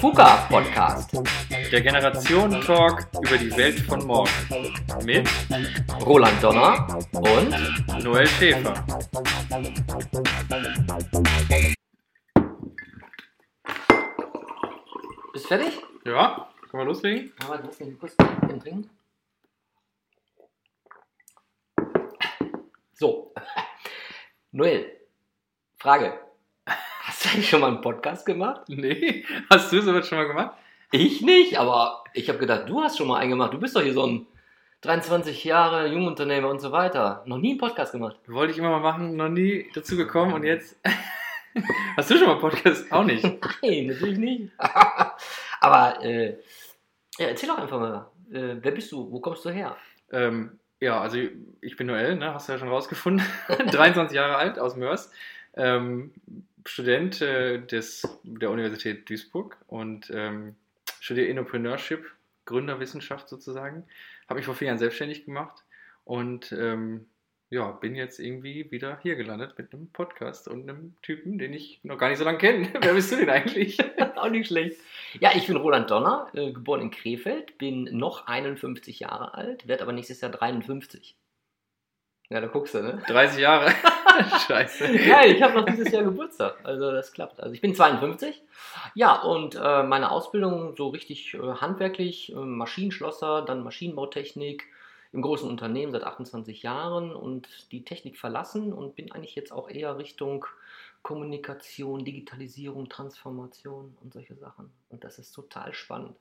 FUKA Podcast. Der Generation Talk über die Welt von morgen. Mit Roland Donner und Noel Schäfer. Bist du fertig? Ja, können wir loslegen? Ja, warte, lass mich kurz trinken. So. Noel, Frage. Hast du eigentlich schon mal einen Podcast gemacht? Nee, hast du sowas schon mal gemacht? Ich nicht, aber ich habe gedacht, du hast schon mal einen gemacht. Du bist doch hier so ein 23 Jahre Jungunternehmer und so weiter. Noch nie einen Podcast gemacht. Wollte ich immer mal machen, noch nie dazu gekommen und jetzt. hast du schon mal einen Podcast? Auch nicht. Nein, natürlich nicht. aber äh, ja, erzähl doch einfach mal. Äh, wer bist du? Wo kommst du her? Ähm, ja, also ich bin Noel, ne? hast du ja schon rausgefunden. 23 Jahre alt, aus Mörs. Ähm, Student äh, des, der Universität Duisburg und ähm, studiere Entrepreneurship, Gründerwissenschaft sozusagen. Habe mich vor vier Jahren selbstständig gemacht und ähm, ja, bin jetzt irgendwie wieder hier gelandet mit einem Podcast und einem Typen, den ich noch gar nicht so lange kenne. Wer bist du denn eigentlich? Auch nicht schlecht. Ja, ich bin Roland Donner, äh, geboren in Krefeld, bin noch 51 Jahre alt, werde aber nächstes Jahr 53. Ja, da guckst du, ne? 30 Jahre. Scheiße. Geil, ich habe noch dieses Jahr Geburtstag. Also das klappt. Also ich bin 52. Ja, und äh, meine Ausbildung so richtig äh, handwerklich, äh, Maschinenschlosser, dann Maschinenbautechnik im großen Unternehmen seit 28 Jahren und die Technik verlassen und bin eigentlich jetzt auch eher Richtung Kommunikation, Digitalisierung, Transformation und solche Sachen. Und das ist total spannend.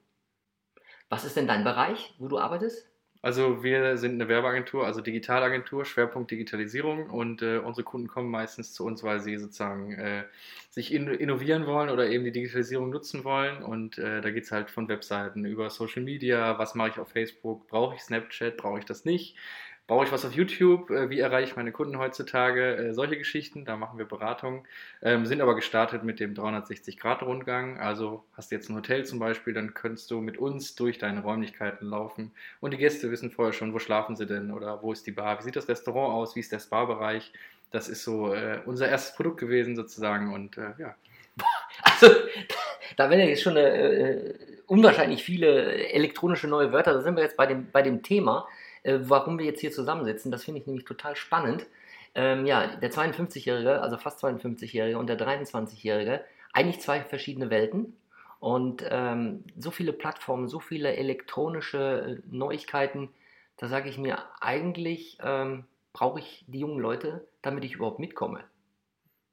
Was ist denn dein Bereich, wo du arbeitest? Also wir sind eine Werbeagentur, also Digitalagentur, Schwerpunkt Digitalisierung. Und äh, unsere Kunden kommen meistens zu uns, weil sie sozusagen äh, sich in, innovieren wollen oder eben die Digitalisierung nutzen wollen. Und äh, da geht es halt von Webseiten über Social Media, was mache ich auf Facebook, brauche ich Snapchat, brauche ich das nicht, Baue ich was auf YouTube? Äh, wie erreiche ich meine Kunden heutzutage? Äh, solche Geschichten, da machen wir Beratungen. Ähm, sind aber gestartet mit dem 360-Grad-Rundgang. Also hast du jetzt ein Hotel zum Beispiel, dann könntest du mit uns durch deine Räumlichkeiten laufen. Und die Gäste wissen vorher schon, wo schlafen sie denn oder wo ist die Bar, wie sieht das Restaurant aus, wie ist der Spa-Bereich. Das ist so äh, unser erstes Produkt gewesen sozusagen und ja. Also, da werden jetzt schon äh, unwahrscheinlich viele elektronische neue Wörter. Da sind wir jetzt bei dem, bei dem Thema äh, warum wir jetzt hier zusammensitzen. Das finde ich nämlich total spannend. Ähm, ja, der 52-Jährige, also fast 52-Jährige und der 23-Jährige, eigentlich zwei verschiedene Welten. Und ähm, so viele Plattformen, so viele elektronische äh, Neuigkeiten, da sage ich mir, eigentlich ähm, brauche ich die jungen Leute, damit ich überhaupt mitkomme.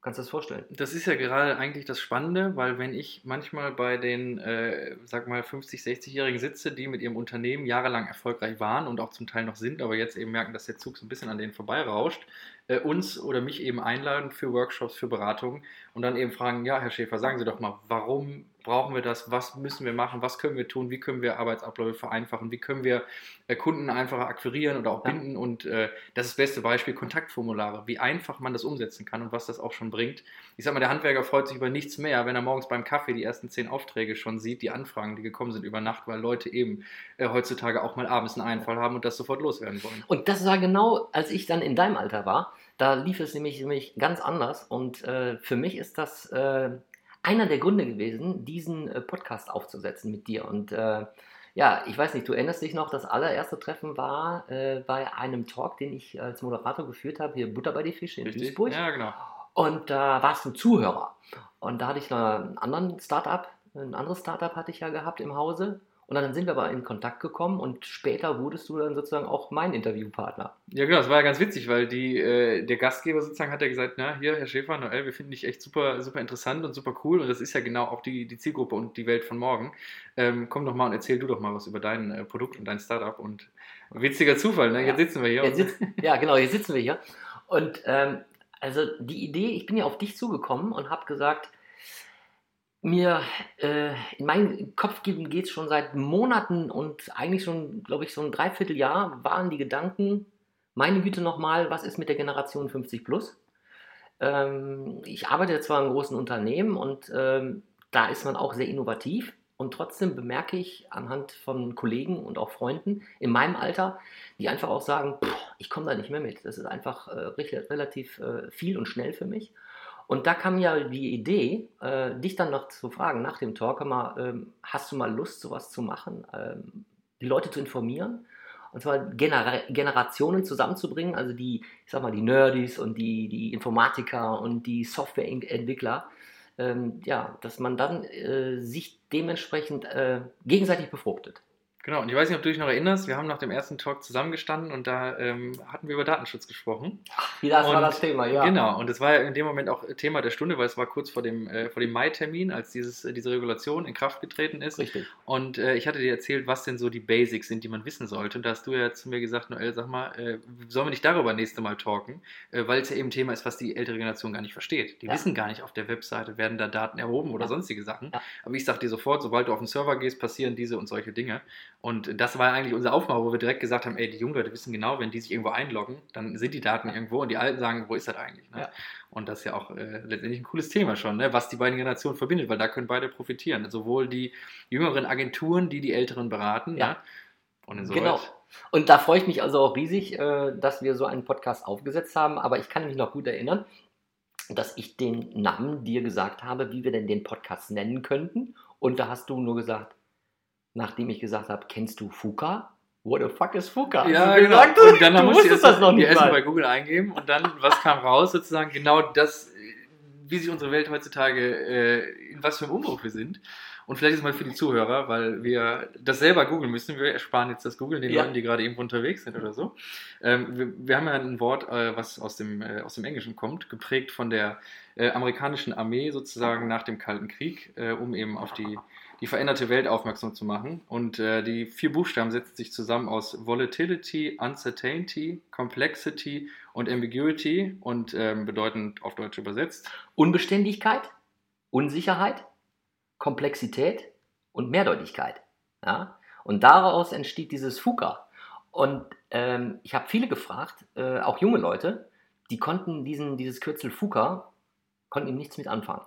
Kannst du das vorstellen? Das ist ja gerade eigentlich das Spannende, weil wenn ich manchmal bei den, äh, sag mal, 50-, 60-Jährigen sitze, die mit ihrem Unternehmen jahrelang erfolgreich waren und auch zum Teil noch sind, aber jetzt eben merken, dass der Zug so ein bisschen an denen vorbeirauscht, äh, uns oder mich eben einladen für Workshops, für Beratungen und dann eben fragen, ja, Herr Schäfer, sagen Sie doch mal, warum brauchen wir das, was müssen wir machen, was können wir tun, wie können wir Arbeitsabläufe vereinfachen, wie können wir äh, Kunden einfacher akquirieren oder auch binden. Ja. Und äh, das ist das beste Beispiel Kontaktformulare, wie einfach man das umsetzen kann und was das auch schon bringt. Ich sag mal, der Handwerker freut sich über nichts mehr, wenn er morgens beim Kaffee die ersten zehn Aufträge schon sieht, die Anfragen, die gekommen sind über Nacht, weil Leute eben äh, heutzutage auch mal abends einen Einfall haben und das sofort loswerden wollen. Und das war genau, als ich dann in deinem Alter war. Da lief es nämlich, nämlich ganz anders. Und äh, für mich ist das äh, einer der Gründe gewesen, diesen äh, Podcast aufzusetzen mit dir. Und äh, ja, ich weiß nicht, du erinnerst dich noch, das allererste Treffen war äh, bei einem Talk, den ich als Moderator geführt habe, hier Butter bei die Fische in Richtig? Duisburg. Ja, genau. Und da warst du ein Zuhörer. Und da hatte ich noch einen anderen Startup, ein anderes Startup hatte ich ja gehabt im Hause. Und dann sind wir aber in Kontakt gekommen und später wurdest du dann sozusagen auch mein Interviewpartner. Ja, genau, das war ja ganz witzig, weil die, äh, der Gastgeber sozusagen hat ja gesagt, na, hier, Herr Schäfer, Noel, wir finden dich echt super, super interessant und super cool und das ist ja genau auch die, die Zielgruppe und die Welt von morgen. Ähm, komm doch mal und erzähl du doch mal was über dein äh, Produkt und dein Startup und witziger Zufall, ne? Jetzt sitzen wir hier. Sitz, ja, genau, jetzt sitzen wir hier. Und ähm, also die Idee, ich bin ja auf dich zugekommen und habe gesagt, mir äh, in meinen Kopf geht es schon seit Monaten und eigentlich schon, glaube ich, so ein Dreivierteljahr waren die Gedanken, meine Güte nochmal, was ist mit der Generation 50 plus? Ähm, ich arbeite zwar im großen Unternehmen und ähm, da ist man auch sehr innovativ und trotzdem bemerke ich anhand von Kollegen und auch Freunden in meinem Alter, die einfach auch sagen, ich komme da nicht mehr mit. Das ist einfach äh, relativ äh, viel und schnell für mich. Und da kam ja die Idee, äh, dich dann noch zu fragen nach dem Talk, mal, ähm, hast du mal Lust, sowas zu machen, ähm, die Leute zu informieren? Und zwar Genera Generationen zusammenzubringen, also die, ich sag mal, die Nerdies und die, die Informatiker und die Softwareentwickler, ähm, ja, dass man dann äh, sich dementsprechend äh, gegenseitig befruchtet. Genau, und ich weiß nicht, ob du dich noch erinnerst, wir haben nach dem ersten Talk zusammengestanden und da ähm, hatten wir über Datenschutz gesprochen. Ach, wie das und, war das Thema, ja. Genau, und es war ja in dem Moment auch Thema der Stunde, weil es war kurz vor dem, äh, vor dem Mai-Termin, als dieses, äh, diese Regulation in Kraft getreten ist. Richtig. Und äh, ich hatte dir erzählt, was denn so die Basics sind, die man wissen sollte. Und da hast du ja zu mir gesagt, Noel, sag mal, äh, sollen wir nicht darüber nächste Mal talken? Äh, weil es ja eben ein Thema ist, was die ältere Generation gar nicht versteht. Die ja. wissen gar nicht, auf der Webseite werden da Daten erhoben oder ja. sonstige Sachen. Ja. Aber ich sag dir sofort, sobald du auf den Server gehst, passieren diese und solche Dinge. Und das war eigentlich unser Aufbau, wo wir direkt gesagt haben, ey, die jungen Leute wissen genau, wenn die sich irgendwo einloggen, dann sind die Daten irgendwo und die Alten sagen, wo ist das eigentlich? Ne? Ja. Und das ist ja auch äh, letztendlich ein cooles Thema schon, ne? was die beiden Generationen verbindet, weil da können beide profitieren. Sowohl die jüngeren Agenturen, die die Älteren beraten. Ja. Ne? Und genau. Und da freue ich mich also auch riesig, äh, dass wir so einen Podcast aufgesetzt haben. Aber ich kann mich noch gut erinnern, dass ich den Namen dir gesagt habe, wie wir denn den Podcast nennen könnten. Und da hast du nur gesagt, nachdem ich gesagt habe, kennst du Fuka? What the fuck is Fuka? Ja, genau. Gesagt, und dann du musst das noch nicht Essen bei Google eingeben und dann, was kam raus? Sozusagen genau das, wie sich unsere Welt heutzutage, äh, in was für einem Umbruch wir sind. Und vielleicht ist mal für die Zuhörer, weil wir das selber googeln müssen. Wir ersparen jetzt das Googeln den ja. Leuten, die gerade irgendwo unterwegs sind oder so. Ähm, wir, wir, haben ja ein Wort, äh, was aus dem, äh, aus dem Englischen kommt, geprägt von der äh, amerikanischen Armee sozusagen nach dem Kalten Krieg, äh, um eben auf die die veränderte Welt aufmerksam zu machen. Und äh, die vier Buchstaben setzen sich zusammen aus Volatility, Uncertainty, Complexity und Ambiguity und ähm, bedeuten auf Deutsch übersetzt Unbeständigkeit, Unsicherheit, Komplexität und Mehrdeutigkeit. Ja? Und daraus entsteht dieses FUKA. Und ähm, ich habe viele gefragt, äh, auch junge Leute, die konnten diesen, dieses Kürzel FUKA, konnten ihm nichts mit anfangen.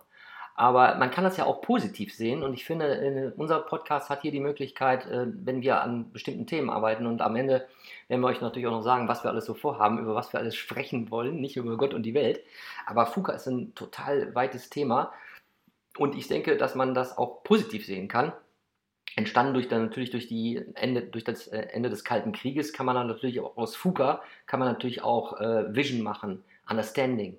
Aber man kann das ja auch positiv sehen und ich finde, äh, unser Podcast hat hier die Möglichkeit, äh, wenn wir an bestimmten Themen arbeiten und am Ende werden wir euch natürlich auch noch sagen, was wir alles so vorhaben, über was wir alles sprechen wollen, nicht über Gott und die Welt. Aber FUKA ist ein total weites Thema und ich denke, dass man das auch positiv sehen kann. Entstanden durch dann natürlich durch die Ende, durch das äh, Ende des Kalten Krieges kann man dann natürlich auch aus FUKA kann man natürlich auch äh, Vision machen, Understanding,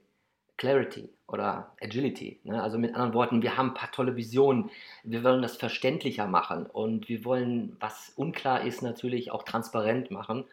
Clarity oder Agility. Ne? Also mit anderen Worten, wir haben ein paar tolle Visionen. Wir wollen das verständlicher machen und wir wollen, was unklar ist, natürlich auch transparent machen.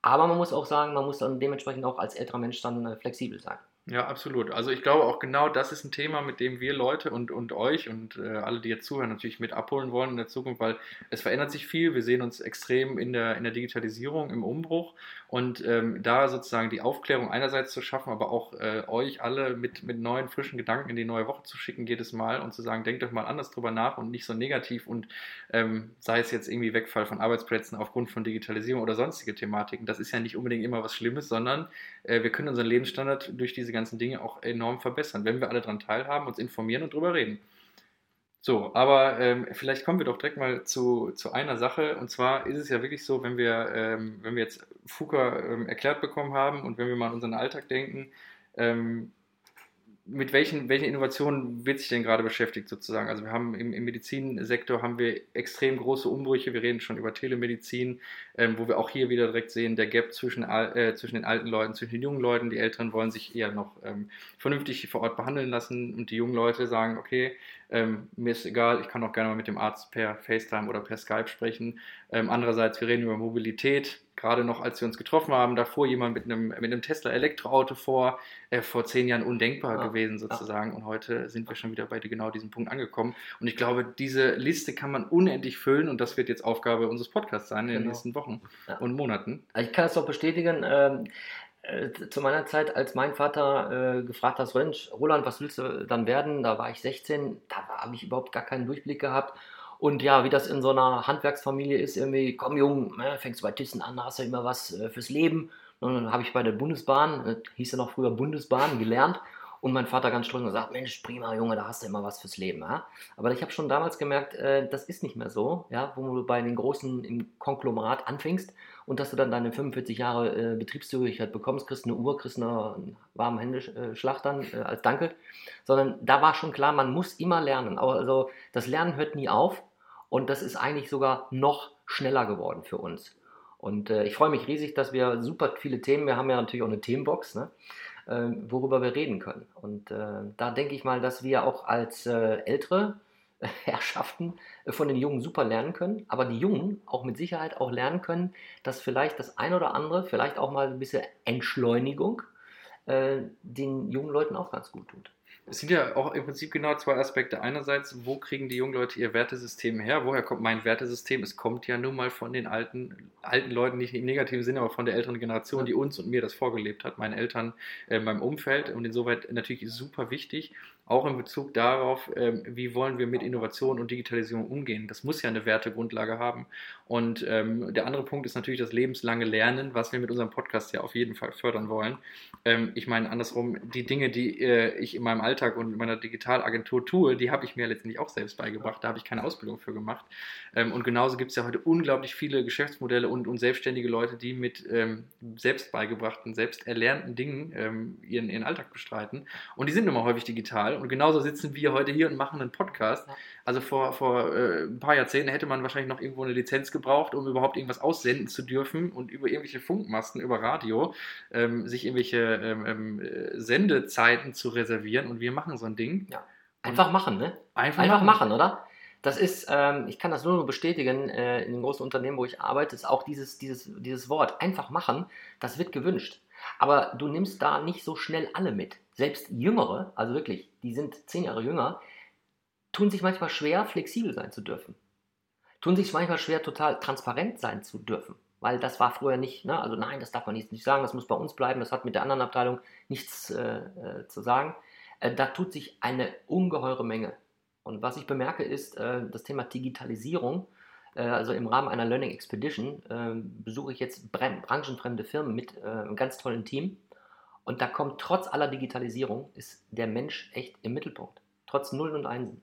Aber man muss auch sagen, man muss dann dementsprechend auch als älterer Mensch dann äh, flexibel sein. Ja, absolut. Also ich glaube auch genau das ist ein Thema, mit dem wir Leute und, und euch und äh, alle, die jetzt zuhören, natürlich mit abholen wollen in der Zukunft, weil es verändert sich viel. Wir sehen uns extrem in der, in der Digitalisierung, im Umbruch und ähm, da sozusagen die Aufklärung einerseits zu schaffen, aber auch äh, euch alle mit, mit neuen, frischen Gedanken in die neue Woche zu schicken jedes Mal und zu sagen, denkt doch mal anders drüber nach und nicht so negativ und ähm, sei es jetzt irgendwie Wegfall von Arbeitsplätzen aufgrund von Digitalisierung oder sonstige Thematiken. Das ist ja nicht unbedingt immer was Schlimmes, sondern äh, wir können unseren Lebensstandard durch diese ganzen Dinge auch enorm verbessern, wenn wir alle daran teilhaben, uns informieren und drüber reden. So, aber ähm, vielleicht kommen wir doch direkt mal zu, zu einer Sache. Und zwar ist es ja wirklich so, wenn wir, ähm, wenn wir jetzt FUKA ähm, erklärt bekommen haben und wenn wir mal an unseren Alltag denken, ähm, mit welchen, welchen Innovationen wird sich denn gerade beschäftigt sozusagen? Also wir haben im, im Medizinsektor haben wir extrem große Umbrüche. Wir reden schon über Telemedizin, ähm, wo wir auch hier wieder direkt sehen, der Gap zwischen, äh, zwischen den alten Leuten, zwischen den jungen Leuten. Die Älteren wollen sich eher noch ähm, vernünftig vor Ort behandeln lassen und die jungen Leute sagen, okay, ähm, mir ist egal, ich kann auch gerne mal mit dem Arzt per FaceTime oder per Skype sprechen. Ähm, andererseits, wir reden über Mobilität gerade noch, als wir uns getroffen haben, da fuhr jemand mit einem, mit einem Tesla Elektroauto vor, äh, vor zehn Jahren undenkbar ja, gewesen sozusagen. Ja. Und heute sind wir schon wieder bei genau diesem Punkt angekommen. Und ich glaube, diese Liste kann man unendlich füllen und das wird jetzt Aufgabe unseres Podcasts sein in genau. den nächsten Wochen ja. und Monaten. Ich kann das doch bestätigen. Ähm, äh, zu meiner Zeit, als mein Vater äh, gefragt hat, Roland, was willst du dann werden? Da war ich 16, da habe ich überhaupt gar keinen Durchblick gehabt. Und ja, wie das in so einer Handwerksfamilie ist, irgendwie, komm Jung, ne, fängst du bei Thyssen an, hast du immer was äh, fürs Leben. Und dann habe ich bei der Bundesbahn, äh, hieß ja noch früher Bundesbahn, gelernt. Und mein Vater ganz stolz und sagt, Mensch, prima Junge, da hast du immer was fürs Leben. Ja? Aber ich habe schon damals gemerkt, äh, das ist nicht mehr so, ja? wo du bei den Großen im Konglomerat anfängst und dass du dann deine 45 Jahre äh, Betriebszugehörigkeit bekommst, kriegst eine Uhr, kriegst einen warmen Händeschlag dann als Danke. Sondern da war schon klar, man muss immer lernen. Also das Lernen hört nie auf und das ist eigentlich sogar noch schneller geworden für uns. Und äh, ich freue mich riesig, dass wir super viele Themen, wir haben ja natürlich auch eine Themenbox, ne? äh, worüber wir reden können. Und äh, da denke ich mal, dass wir auch als äh, ältere Herrschaften von den Jungen super lernen können, aber die Jungen auch mit Sicherheit auch lernen können, dass vielleicht das ein oder andere, vielleicht auch mal ein bisschen Entschleunigung äh, den jungen Leuten auch ganz gut tut. Es sind ja auch im Prinzip genau zwei Aspekte. Einerseits, wo kriegen die jungen Leute ihr Wertesystem her? Woher kommt mein Wertesystem? Es kommt ja nun mal von den alten, alten Leuten, nicht im negativen Sinne, aber von der älteren Generation, die uns und mir das vorgelebt hat, meinen Eltern, äh, meinem Umfeld. Und insoweit natürlich super wichtig auch in Bezug darauf, ähm, wie wollen wir mit Innovation und Digitalisierung umgehen. Das muss ja eine Wertegrundlage haben. Und ähm, der andere Punkt ist natürlich das lebenslange Lernen, was wir mit unserem Podcast ja auf jeden Fall fördern wollen. Ähm, ich meine andersrum, die Dinge, die äh, ich in meinem Alltag und in meiner Digitalagentur tue, die habe ich mir letztendlich auch selbst beigebracht. Da habe ich keine Ausbildung für gemacht. Ähm, und genauso gibt es ja heute unglaublich viele Geschäftsmodelle und, und selbstständige Leute, die mit ähm, selbst beigebrachten, selbst erlernten Dingen ähm, ihren, ihren Alltag bestreiten. Und die sind mal häufig digital und genauso sitzen wir heute hier und machen einen Podcast. Also vor, vor äh, ein paar Jahrzehnten hätte man wahrscheinlich noch irgendwo eine Lizenz gebraucht, um überhaupt irgendwas aussenden zu dürfen und über irgendwelche Funkmasten, über Radio, ähm, sich irgendwelche ähm, ähm äh, Sendezeiten zu reservieren. Und wir machen so ein Ding. Ja. Einfach machen, ne? Einfach, Einfach machen. machen, oder? Das ist, ähm, ich kann das nur bestätigen, äh, in den großen Unternehmen, wo ich arbeite, ist auch dieses, dieses, dieses Wort, einfach machen, das wird gewünscht. Aber du nimmst da nicht so schnell alle mit. Selbst Jüngere, also wirklich, die sind zehn Jahre jünger, tun sich manchmal schwer, flexibel sein zu dürfen. Tun sich manchmal schwer, total transparent sein zu dürfen. Weil das war früher nicht, ne? also nein, das darf man nicht, nicht sagen, das muss bei uns bleiben, das hat mit der anderen Abteilung nichts äh, äh, zu sagen. Äh, da tut sich eine ungeheure Menge. Und was ich bemerke, ist äh, das Thema Digitalisierung äh, also im Rahmen einer Learning Expedition, äh, besuche ich jetzt branchenfremde Firmen mit einem ganz tollen Team. Und da kommt trotz aller Digitalisierung, ist der Mensch echt im Mittelpunkt. Trotz Nullen und Einsen.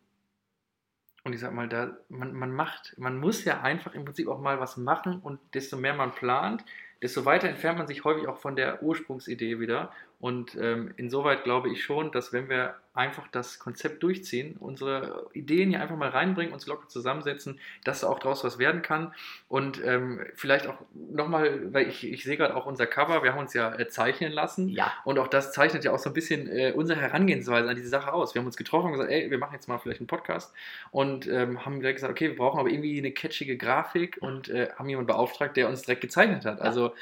Und ich sag mal, da, man, man macht, man muss ja einfach im Prinzip auch mal was machen und desto mehr man plant, desto weiter entfernt man sich häufig auch von der Ursprungsidee wieder. Und ähm, insoweit glaube ich schon, dass wenn wir einfach das Konzept durchziehen, unsere Ideen hier einfach mal reinbringen, uns locker zusammensetzen, dass auch daraus was werden kann. Und ähm, vielleicht auch nochmal, weil ich, ich sehe gerade auch unser Cover, wir haben uns ja äh, zeichnen lassen. Ja. Und auch das zeichnet ja auch so ein bisschen äh, unsere Herangehensweise an diese Sache aus. Wir haben uns getroffen und gesagt, ey, wir machen jetzt mal vielleicht einen Podcast und ähm, haben direkt gesagt, okay, wir brauchen aber irgendwie eine catchige Grafik und äh, haben jemanden beauftragt, der uns direkt gezeichnet hat. Also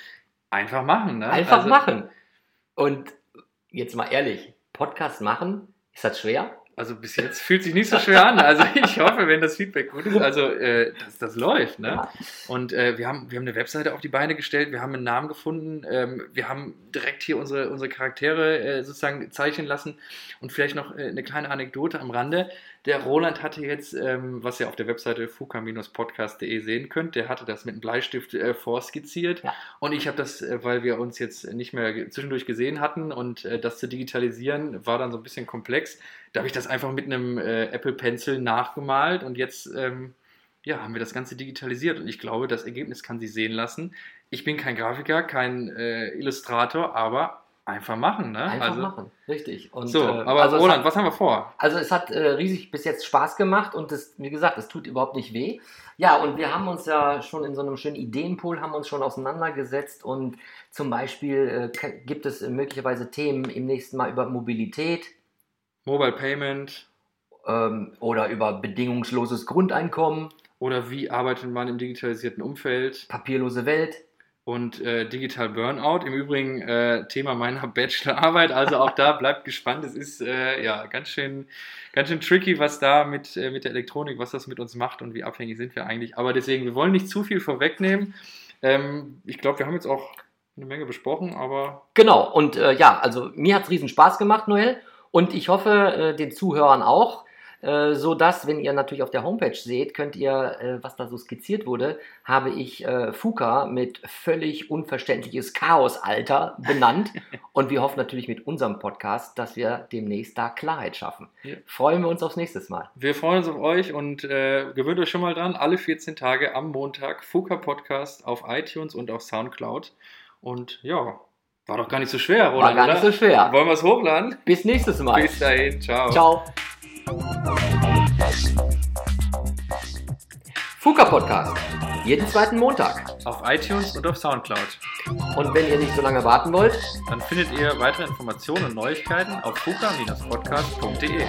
einfach machen, ne? Einfach also, machen. Und jetzt mal ehrlich, Podcast machen ist das schwer? Also bis jetzt fühlt sich nicht so schwer an. Also ich hoffe, wenn das Feedback gut ist, also äh, dass das läuft. Ne? Ja. Und äh, wir, haben, wir haben eine Webseite auf die Beine gestellt, wir haben einen Namen gefunden, ähm, wir haben direkt hier unsere, unsere Charaktere äh, sozusagen zeichnen lassen und vielleicht noch äh, eine kleine Anekdote am Rande. Der Roland hatte jetzt, ähm, was ihr auf der Webseite fuka-podcast.de sehen könnt, der hatte das mit einem Bleistift äh, vorskizziert. Ja. Und ich habe das, äh, weil wir uns jetzt nicht mehr zwischendurch gesehen hatten und äh, das zu digitalisieren war dann so ein bisschen komplex. Da habe ich das einfach mit einem äh, Apple Pencil nachgemalt und jetzt ähm, ja, haben wir das Ganze digitalisiert und ich glaube, das Ergebnis kann sich sehen lassen. Ich bin kein Grafiker, kein äh, Illustrator, aber Einfach machen, ne? Einfach also, machen, richtig. Und, so, äh, aber also Roland, hat, was haben wir vor? Also es hat äh, riesig bis jetzt Spaß gemacht und das, wie gesagt, es tut überhaupt nicht weh. Ja, und wir haben uns ja schon in so einem schönen Ideenpool haben uns schon auseinandergesetzt und zum Beispiel äh, gibt es möglicherweise Themen im nächsten Mal über Mobilität. Mobile Payment. Ähm, oder über bedingungsloses Grundeinkommen. Oder wie arbeitet man im digitalisierten Umfeld? Papierlose Welt und äh, Digital Burnout. Im Übrigen äh, Thema meiner Bachelorarbeit, also auch da bleibt gespannt. Es ist äh, ja ganz schön, ganz schön tricky, was da mit, äh, mit der Elektronik, was das mit uns macht und wie abhängig sind wir eigentlich. Aber deswegen, wir wollen nicht zu viel vorwegnehmen. Ähm, ich glaube, wir haben jetzt auch eine Menge besprochen, aber. Genau, und äh, ja, also mir hat es riesen Spaß gemacht, Noel. Und ich hoffe, äh, den Zuhörern auch. Äh, so dass, wenn ihr natürlich auf der Homepage seht, könnt ihr, äh, was da so skizziert wurde, habe ich äh, Fuka mit völlig unverständliches Chaosalter benannt. Und wir hoffen natürlich mit unserem Podcast, dass wir demnächst da Klarheit schaffen. Ja. Freuen wir uns aufs nächste Mal. Wir freuen uns auf euch und äh, gewöhnt euch schon mal dran, alle 14 Tage am Montag Fuka Podcast auf iTunes und auf Soundcloud. Und ja, war doch gar nicht so schwer, oder? War gar nicht so schwer. Wollen wir es hochladen? Bis nächstes Mal. Bis dahin, ciao. Ciao. Fuka Podcast. Jeden zweiten Montag. Auf iTunes und auf Soundcloud. Und wenn ihr nicht so lange warten wollt, Dann findet ihr weitere Informationen und Neuigkeiten auf fuka-podcast.de.